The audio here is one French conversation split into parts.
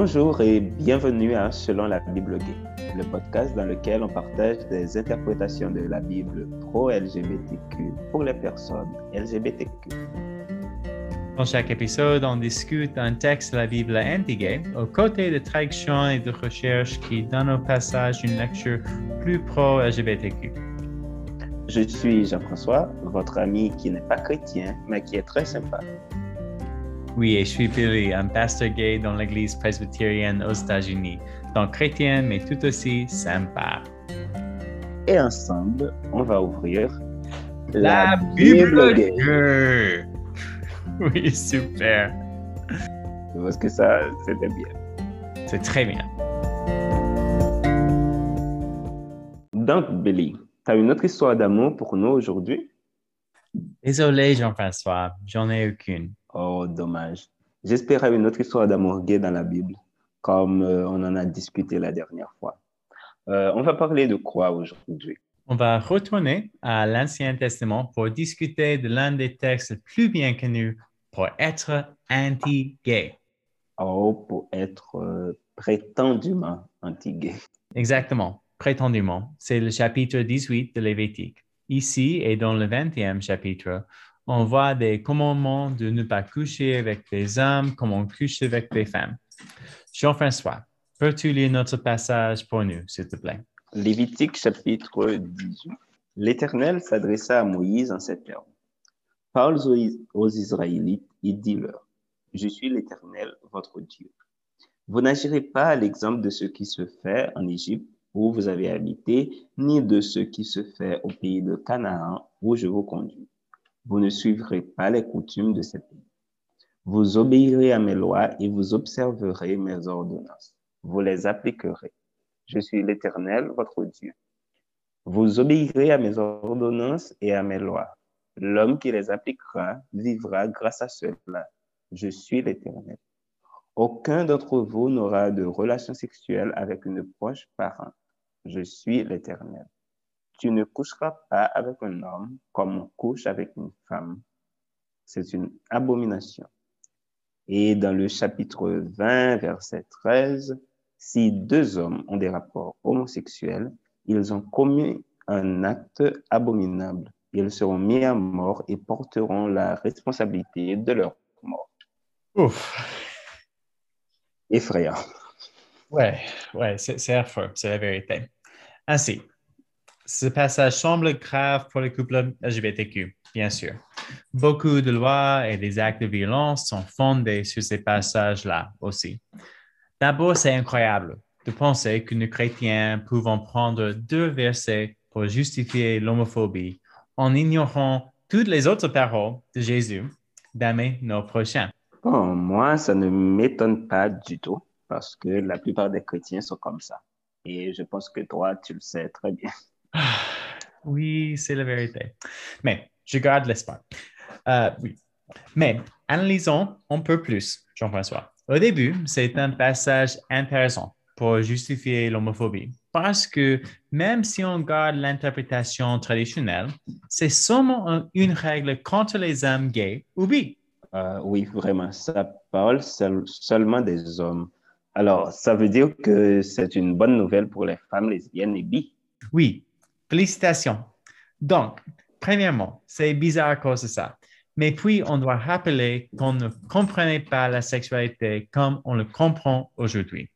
Bonjour et bienvenue à Selon la Bible Gay, le podcast dans lequel on partage des interprétations de la Bible pro-LGBTQ pour les personnes LGBTQ. Dans chaque épisode, on discute un texte de la Bible anti-gay aux côtés de traductions et de recherches qui donnent au passage une lecture plus pro-LGBTQ. Je suis Jean-François, votre ami qui n'est pas chrétien, mais qui est très sympa. Oui, et je suis Billy, un pasteur gay dans l'église presbytérienne aux États-Unis, donc chrétien, mais tout aussi sympa. Et ensemble, on va ouvrir la, Bible, gay. Oui, super. Parce que ça, c'était bien. C'est très bien. Donc, Billy, tu as une autre histoire d'amour pour nous aujourd'hui? Désolé, Jean-François, j'en ai aucune. Oh, dommage. J'espérais une autre histoire d'amour gay dans la Bible, comme euh, on en a discuté la dernière fois. Euh, on va parler de quoi aujourd'hui? On va retourner à l'Ancien Testament pour discuter de l'un des textes plus bien connus pour être anti-gay. Oh, pour être euh, prétendument anti-gay. Exactement, prétendument. C'est le chapitre 18 de Lévitique. Ici et dans le 20e chapitre, on voit des commandements de ne pas coucher avec des hommes comme on couche avec des femmes. Jean-François, peux-tu lire notre passage pour nous, s'il te plaît? Lévitique chapitre 18. L'Éternel s'adressa à Moïse en ces termes. Parle aux Israélites et dis-leur, Je suis l'Éternel, votre Dieu. Vous n'agirez pas à l'exemple de ce qui se fait en Égypte où vous avez habité, ni de ce qui se fait au pays de Canaan où je vous conduis vous ne suivrez pas les coutumes de ce pays. Vous obéirez à mes lois et vous observerez mes ordonnances. Vous les appliquerez. Je suis l'Éternel, votre Dieu. Vous obéirez à mes ordonnances et à mes lois. L'homme qui les appliquera vivra grâce à cela. Je suis l'Éternel. Aucun d'entre vous n'aura de relation sexuelle avec une proche parent. Je suis l'Éternel. Tu ne coucheras pas avec un homme comme on couche avec une femme. C'est une abomination. Et dans le chapitre 20, verset 13, si deux hommes ont des rapports homosexuels, ils ont commis un acte abominable. Ils seront mis à mort et porteront la responsabilité de leur mort. Ouf. Effrayant. Ouais, ouais, c'est affreux, c'est la vérité. Ainsi, ce passage semble grave pour les couples LGBTQ, bien sûr. Beaucoup de lois et des actes de violence sont fondés sur ces passages-là aussi. D'abord, c'est incroyable de penser que nous chrétiens pouvons prendre deux versets pour justifier l'homophobie en ignorant toutes les autres paroles de Jésus d'aimer nos prochains. Bon, moi, ça ne m'étonne pas du tout parce que la plupart des chrétiens sont comme ça. Et je pense que toi, tu le sais très bien. Oui, c'est la vérité. Mais je garde l'espoir. Euh, oui. Mais analysons un peu plus, Jean-François. Au début, c'est un passage intéressant pour justifier l'homophobie. Parce que même si on garde l'interprétation traditionnelle, c'est seulement une règle contre les hommes gays ou bi. Euh, oui, vraiment. Ça parle seulement des hommes. Alors, ça veut dire que c'est une bonne nouvelle pour les femmes lesbiennes et bi? Oui, Félicitations. Donc, premièrement, c'est bizarre à cause de ça. Mais puis, on doit rappeler qu'on ne comprenait pas la sexualité comme on le comprend aujourd'hui.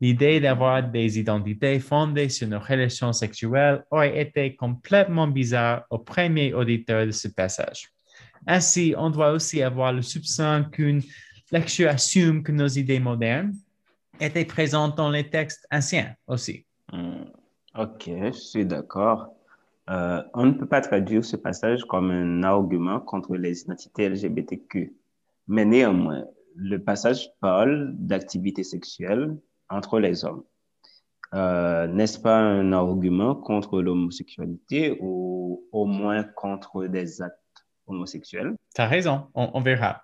L'idée d'avoir des identités fondées sur nos relations sexuelles aurait été complètement bizarre au premier auditeur de ce passage. Ainsi, on doit aussi avoir le soupçon qu'une lecture assume que nos idées modernes étaient présentes dans les textes anciens aussi. Ok, je suis d'accord. Euh, on ne peut pas traduire ce passage comme un argument contre les identités LGBTQ. Mais néanmoins, le passage parle d'activité sexuelle entre les hommes. Euh, N'est-ce pas un argument contre l'homosexualité ou au moins contre des actes homosexuels? Tu as raison, on, verra.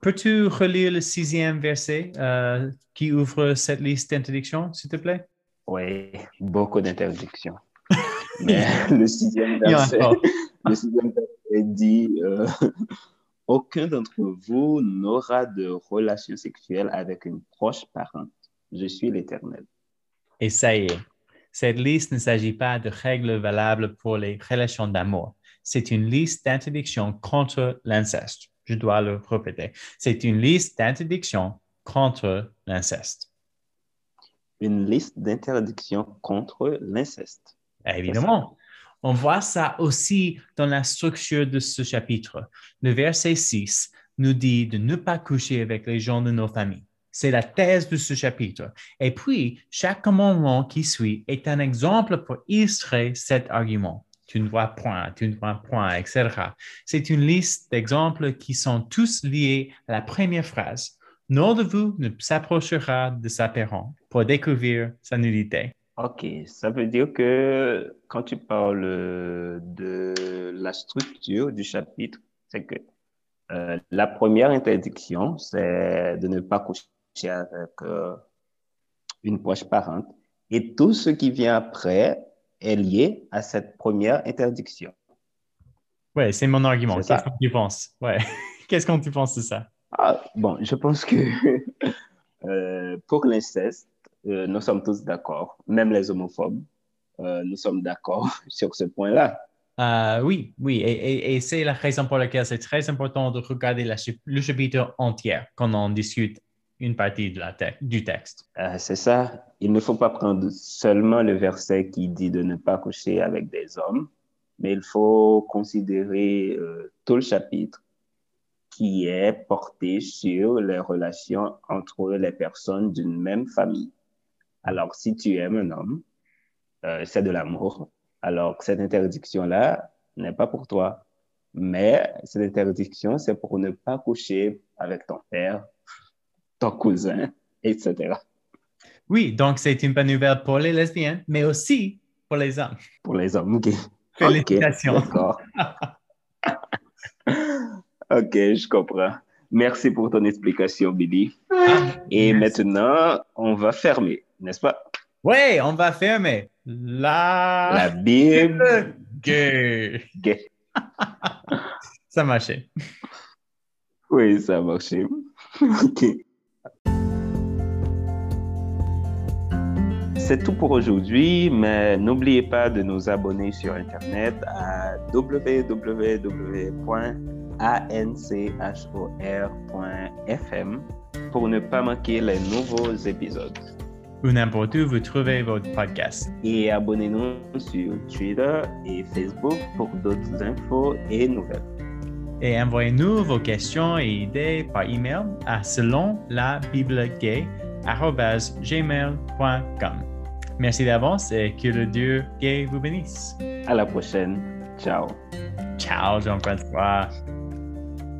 Peux-tu relire le sixième verset euh, qui ouvre cette liste d'interdiction, s'il te plaît? Oui, beaucoup d'interdictions. Mais le sixième verset, le sixième verset dit euh, aucun d'entre vous n'aura de relation sexuelle avec une proche parente. Je suis l'Éternel. Et ça y est, cette liste ne s'agit pas de règles valables pour les relations d'amour. C'est une liste d'interdictions contre l'inceste. Je dois le répéter. C'est une liste d'interdictions contre l'inceste. Une liste d'interdictions contre l'inceste. Évidemment. On voit ça aussi dans la structure de ce chapitre. Le verset 6 nous dit de ne pas coucher avec les gens de nos familles. C'est la thèse de ce chapitre. Et puis, chaque commandement qui suit est un exemple pour illustrer cet argument. Tu ne vois point, tu ne vois point, etc. C'est une liste d'exemples qui sont tous liés à la première phrase. Nul de vous ne s'approchera de sa parent pour découvrir sa nudité. Ok, ça veut dire que quand tu parles de la structure du chapitre, c'est que euh, la première interdiction, c'est de ne pas coucher avec euh, une proche parente. Et tout ce qui vient après est lié à cette première interdiction. Ouais, c'est mon argument. Qu'est-ce que tu penses? Ouais. Qu'est-ce que tu penses de ça? Ah, bon, je pense que euh, pour l'inceste, euh, nous sommes tous d'accord, même les homophobes, euh, nous sommes d'accord sur ce point-là. Euh, oui, oui, et, c'est la raison pour laquelle c'est très important de regarder le chapitre entier quand on discute une partie de la du texte. c'est ça. Il ne faut pas prendre seulement le verset qui dit de ne pas coucher avec des hommes, mais il faut considérer tout le chapitre qui est porté sur les relations entre les personnes d'une même famille. Alors, si tu aimes un homme, euh, c'est de l'amour. Alors, cette interdiction-là n'est pas pour toi. Mais cette interdiction, c'est pour ne pas coucher avec ton père, ton cousin, etc. Oui, donc c'est une bonne nouvelle pour les lesbiennes, mais aussi pour les hommes. Pour les hommes, ok. Félicitations. D'accord. ok, je comprends. Merci pour ton explication, Billy. Ah, Et maintenant, on va fermer n'est-ce pas? Oui, on va fermer la, la Bible gay. gay. ça a marché. Oui, ça a marché. OK. C'est tout pour aujourd'hui, mais n'oubliez pas de nous abonner sur Internet à www.anchor.fm pour ne pas manquer les nouveaux épisodes ou n'importe où vous trouvez votre podcast. Et abonnez-nous sur Twitter et Facebook pour d'autres infos et nouvelles. Et envoyez-nous vos questions et idées par email à selon la Bible Merci d'avance et que le Dieu gay vous bénisse. À la prochaine. Ciao. Ciao, Jean-François.